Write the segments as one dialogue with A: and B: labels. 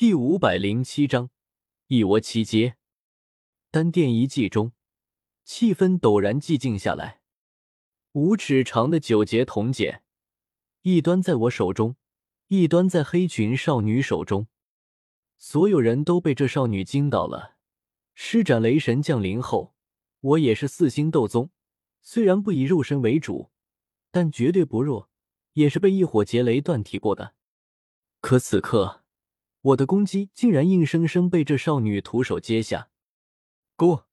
A: 第五百零七章一窝七阶。丹殿一寂中，气氛陡然寂静下来。五尺长的九节铜简，一端在我手中，一端在黑裙少女手中。所有人都被这少女惊到了。施展雷神降临后，我也是四星斗宗，虽然不以肉身为主，但绝对不弱，也是被一火劫雷断体过的。可此刻，我的攻击竟然硬生生被这少女徒手接下。
B: 姑，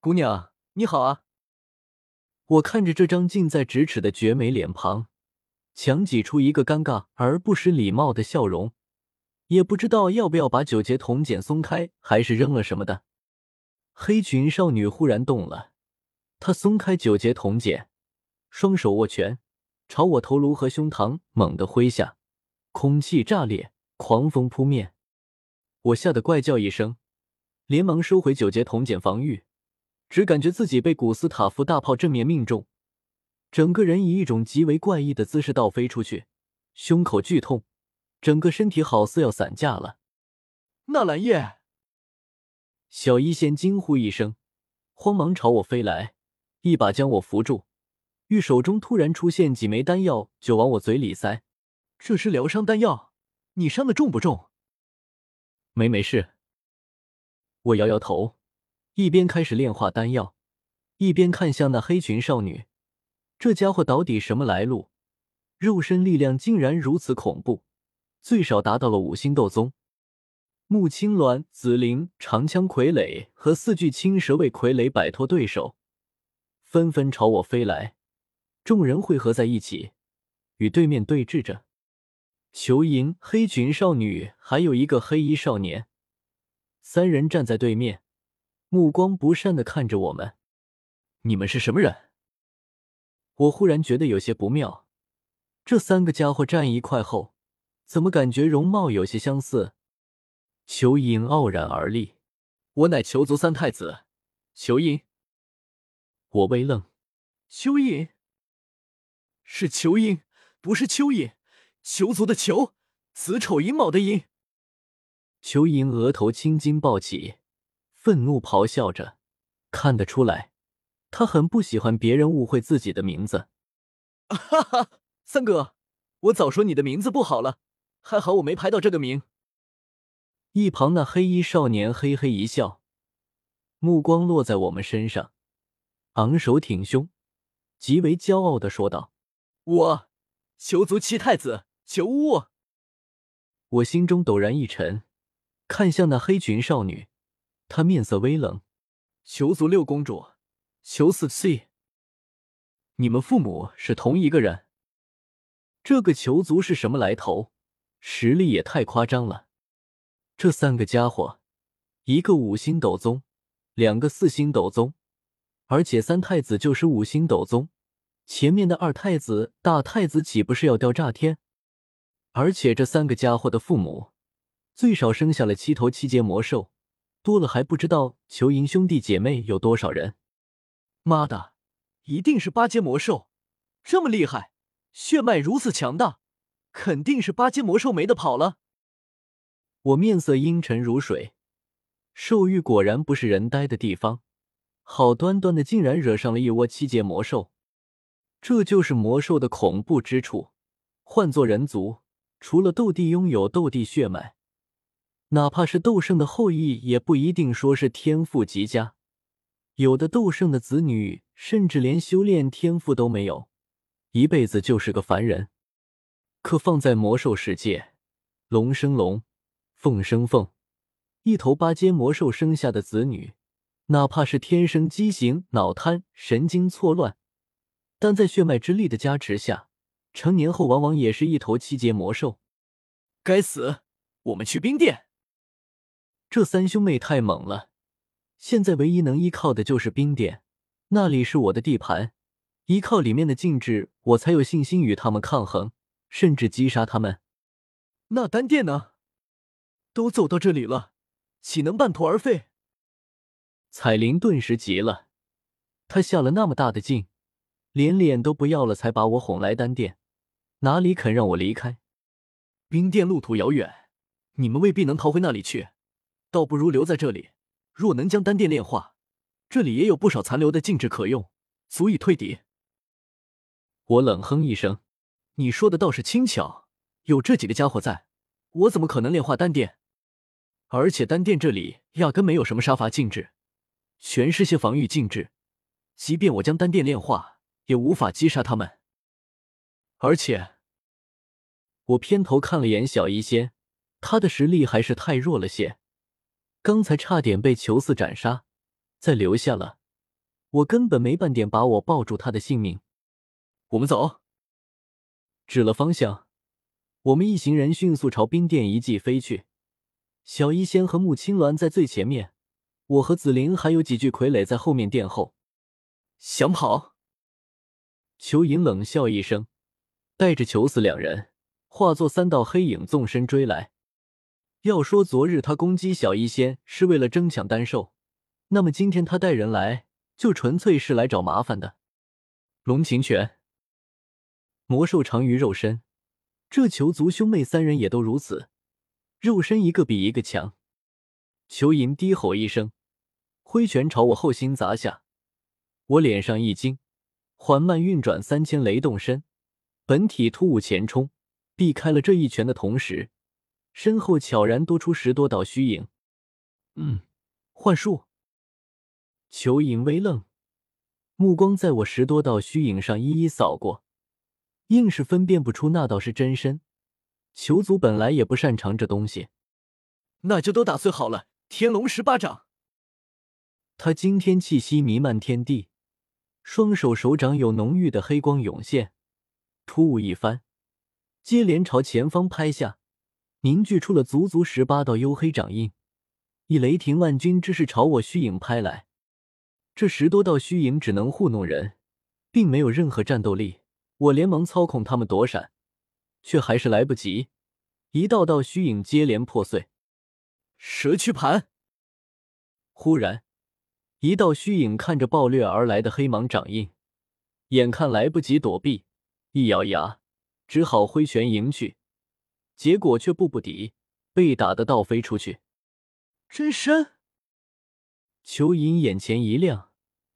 B: 姑娘你好啊！
A: 我看着这张近在咫尺的绝美脸庞，强挤出一个尴尬而不失礼貌的笑容，也不知道要不要把九节铜剪松开，还是扔了什么的。黑裙少女忽然动了，她松开九节铜剪，双手握拳，朝我头颅和胸膛猛地挥下，空气炸裂，狂风扑面。我吓得怪叫一声，连忙收回九节铜简防御。只感觉自己被古斯塔夫大炮正面命中，整个人以一种极为怪异的姿势倒飞出去，胸口剧痛，整个身体好似要散架了。
B: 纳兰叶，
A: 小医仙惊呼一声，慌忙朝我飞来，一把将我扶住，玉手中突然出现几枚丹药，就往我嘴里塞。
B: 这是疗伤丹药，你伤的重不重？
A: 没没事。我摇摇头。一边开始炼化丹药，一边看向那黑裙少女。这家伙到底什么来路？肉身力量竟然如此恐怖，最少达到了五星斗宗。穆青鸾、紫菱、长枪傀儡和四具青蛇为傀儡摆脱对手，纷纷朝我飞来。众人汇合在一起，与对面对峙着。裘银、黑裙少女还有一个黑衣少年，三人站在对面。目光不善的看着我们，
B: 你们是什么人？
A: 我忽然觉得有些不妙。这三个家伙站一块后，怎么感觉容貌有些相似？裘英傲然而立：“
B: 我乃裘族三太子，裘英。”
A: 我微愣：“
B: 蚯蚓？是裘英，不是蚯蚓。囚族的囚，子丑寅卯的寅。”
A: 裘英额头青筋暴起。愤怒咆哮着，看得出来，他很不喜欢别人误会自己的名字。
B: 哈哈，三哥，我早说你的名字不好了，还好我没排到这个名。
A: 一旁那黑衣少年嘿嘿一笑，目光落在我们身上，昂首挺胸，极为骄傲的说道：“
B: 我，裘族七太子裘乌。”
A: 我心中陡然一沉，看向那黑裙少女。她面色微冷，
B: 裘族六公主，裘四 C，你们父母是同一个人？
A: 这个裘族是什么来头？实力也太夸张了！这三个家伙，一个五星斗宗，两个四星斗宗，而且三太子就是五星斗宗，前面的二太子、大太子岂不是要掉炸天？而且这三个家伙的父母，最少生下了七头七阶魔兽。多了还不知道，裘银兄弟姐妹有多少人？
B: 妈的，一定是八阶魔兽，这么厉害，血脉如此强大，肯定是八阶魔兽没得跑了。
A: 我面色阴沉如水，兽域果然不是人待的地方，好端端的竟然惹上了一窝七阶魔兽，这就是魔兽的恐怖之处。换做人族，除了斗帝拥有斗帝血脉。哪怕是斗圣的后裔，也不一定说是天赋极佳。有的斗圣的子女，甚至连修炼天赋都没有，一辈子就是个凡人。可放在魔兽世界，龙生龙，凤生凤，一头八阶魔兽生下的子女，哪怕是天生畸形、脑瘫、神经错乱，但在血脉之力的加持下，成年后往往也是一头七阶魔兽。
B: 该死！我们去冰殿。
A: 这三兄妹太猛了，现在唯一能依靠的就是冰殿，那里是我的地盘，依靠里面的禁制，我才有信心与他们抗衡，甚至击杀他们。
B: 那丹殿呢？都走到这里了，岂能半途而废？
A: 彩铃顿时急了，他下了那么大的劲，连脸都不要了，才把我哄来丹殿，哪里肯让我离开？
B: 冰殿路途遥远。你们未必能逃回那里去，倒不如留在这里。若能将丹殿炼化，这里也有不少残留的禁制可用，足以退敌。
A: 我冷哼一声：“
B: 你说的倒是轻巧，有这几个家伙在，我怎么可能炼化丹殿？而且丹殿这里压根没有什么杀伐禁制，全是些防御禁制。即便我将丹殿炼化，也无法击杀他们。而且……”
A: 我偏头看了眼小医仙，他的实力还是太弱了些，刚才差点被裘四斩杀，再留下了，我根本没半点把握抱住他的性命。
B: 我们走，
A: 指了方向，我们一行人迅速朝冰殿遗迹飞去。小医仙和穆青鸾在最前面，我和紫菱还有几具傀儡在后面殿后。
B: 想跑？
A: 裘银冷笑一声，带着裘四两人。化作三道黑影，纵身追来。要说昨日他攻击小医仙是为了争抢丹兽，那么今天他带人来就纯粹是来找麻烦的。龙禽拳，魔兽长于肉身，这裘族兄妹三人也都如此，肉身一个比一个强。裘银低吼一声，挥拳朝我后心砸下。我脸上一惊，缓慢运转三千雷动身，本体突兀前冲。避开了这一拳的同时，身后悄然多出十多道虚影。
B: 嗯，幻术。
A: 裘影微愣，目光在我十多道虚影上一一扫过，硬是分辨不出那道是真身。裘族本来也不擅长这东西，
B: 那就都打碎好了。天龙十八掌。
A: 他惊天气息弥漫天地，双手手掌有浓郁的黑光涌现，突兀一番。接连朝前方拍下，凝聚出了足足十八道黝黑掌印，以雷霆万钧之势朝我虚影拍来。这十多道虚影只能糊弄人，并没有任何战斗力。我连忙操控他们躲闪，却还是来不及。一道道虚影接连破碎。
B: 蛇躯盘。
A: 忽然，一道虚影看着暴掠而来的黑芒掌印，眼看来不及躲避，一咬牙。只好挥拳迎去，结果却步不敌，被打得倒飞出去。
B: 真身！
A: 裘银眼前一亮，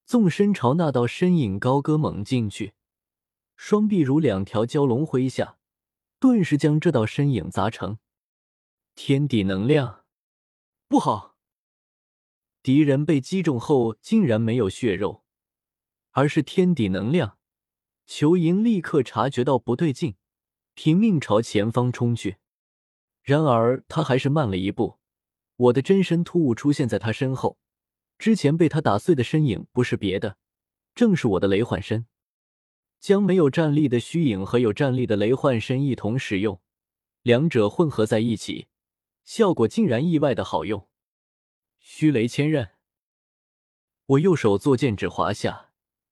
A: 纵身朝那道身影高歌猛进去，双臂如两条蛟龙挥下，顿时将这道身影砸成天地能量。
B: 不好！
A: 敌人被击中后，竟然没有血肉，而是天地能量。裘莹立刻察觉到不对劲。拼命朝前方冲去，然而他还是慢了一步。我的真身突兀出现在他身后，之前被他打碎的身影不是别的，正是我的雷幻身。将没有战力的虚影和有战力的雷幻身一同使用，两者混合在一起，效果竟然意外的好用。虚雷千刃，我右手作剑指划下，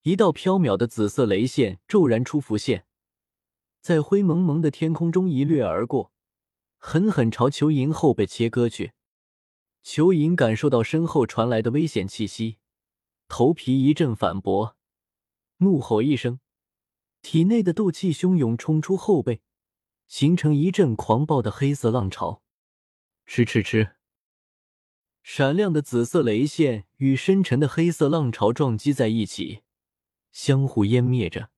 A: 一道飘渺的紫色雷线骤然出浮现。在灰蒙蒙的天空中一掠而过，狠狠朝裘银后背切割去。裘银感受到身后传来的危险气息，头皮一阵反驳，怒吼一声，体内的斗气汹涌冲出后背，形成一阵狂暴的黑色浪潮。吃吃吃！闪亮的紫色雷线与深沉的黑色浪潮撞击在一起，相互湮灭着。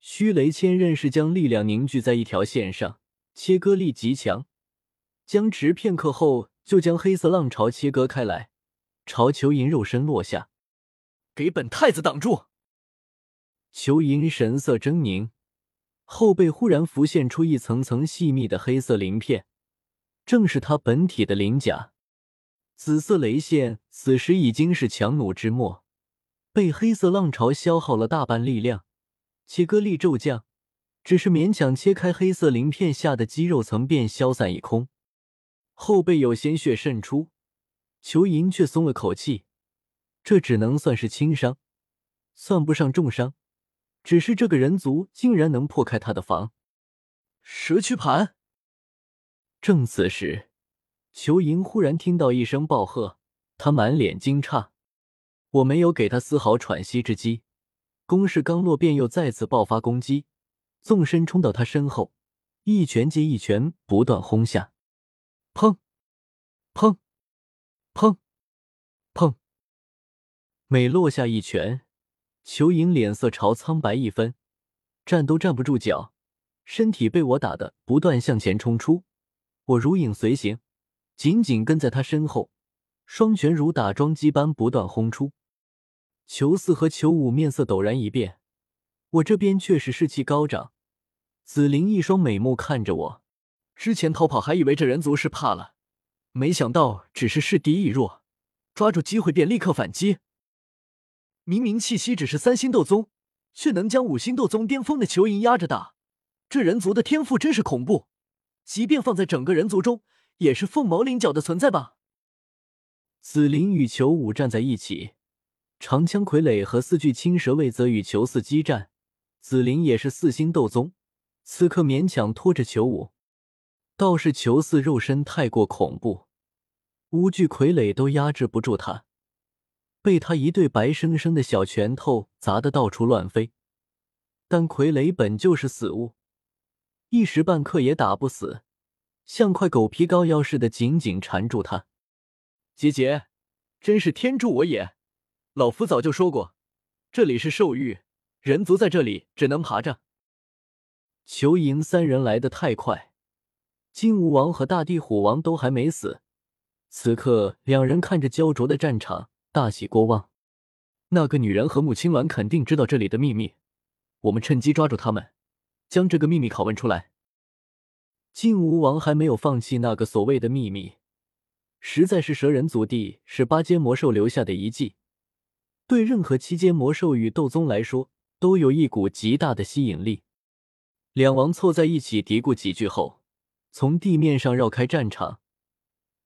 A: 虚雷千刃是将力量凝聚在一条线上，切割力极强。僵持片刻后，就将黑色浪潮切割开来，朝裘银肉身落下。
B: 给本太子挡住！
A: 裘银神色狰狞，后背忽然浮现出一层层细密的黑色鳞片，正是他本体的鳞甲。紫色雷线此时已经是强弩之末，被黑色浪潮消耗了大半力量。切割力骤降，只是勉强切开黑色鳞片下的肌肉层，便消散一空。后背有鲜血渗出，裘银却松了口气。这只能算是轻伤，算不上重伤。只是这个人族竟然能破开他的防。
B: 蛇躯盘。
A: 正此时，裘银忽然听到一声暴喝，他满脸惊诧。我没有给他丝毫喘息之机。攻势刚落，便又再次爆发攻击，纵身冲到他身后，一拳接一拳，不断轰下。
B: 砰！砰！砰！砰！
A: 每落下一拳，裘莹脸色朝苍白一分，站都站不住脚，身体被我打的不断向前冲出，我如影随形，紧紧跟在他身后，双拳如打桩机般不断轰出。裘四和裘五面色陡然一变，我这边确实士气高涨。紫菱一双美目看着我，
B: 之前逃跑还以为这人族是怕了，没想到只是势敌已弱，抓住机会便立刻反击。明明气息只是三星斗宗，却能将五星斗宗巅峰的裘银压着打，这人族的天赋真是恐怖，即便放在整个人族中，也是凤毛麟角的存在吧。
A: 紫菱与裘五站在一起，长枪傀儡和四具青蛇卫则与裘四激战。紫菱也是四星斗宗，此刻勉强拖着裘五，倒是裘四肉身太过恐怖，五具傀儡都压制不住他。被他一对白生生的小拳头砸得到处乱飞，但傀儡本就是死物，一时半刻也打不死，像块狗皮膏药似的紧紧缠住他。
B: 姐姐，真是天助我也！老夫早就说过，这里是兽域，人族在这里只能爬着。
A: 裘莹三人来得太快，金吾王和大地虎王都还没死，此刻两人看着焦灼的战场。大喜过望，
B: 那个女人和穆青鸾肯定知道这里的秘密，我们趁机抓住他们，将这个秘密拷问出来。
A: 晋吾王还没有放弃那个所谓的秘密，实在是蛇人祖地是八阶魔兽留下的遗迹，对任何七阶魔兽与斗宗来说都有一股极大的吸引力。两王凑在一起嘀咕几句后，从地面上绕开战场，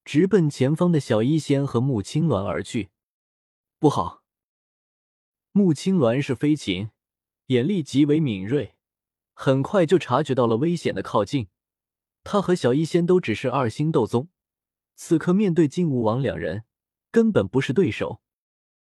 A: 直奔前方的小医仙和穆青鸾而去。
B: 不好！
A: 穆青鸾是飞禽，眼力极为敏锐，很快就察觉到了危险的靠近。他和小医仙都只是二星斗宗，此刻面对金吾王两人，根本不是对手。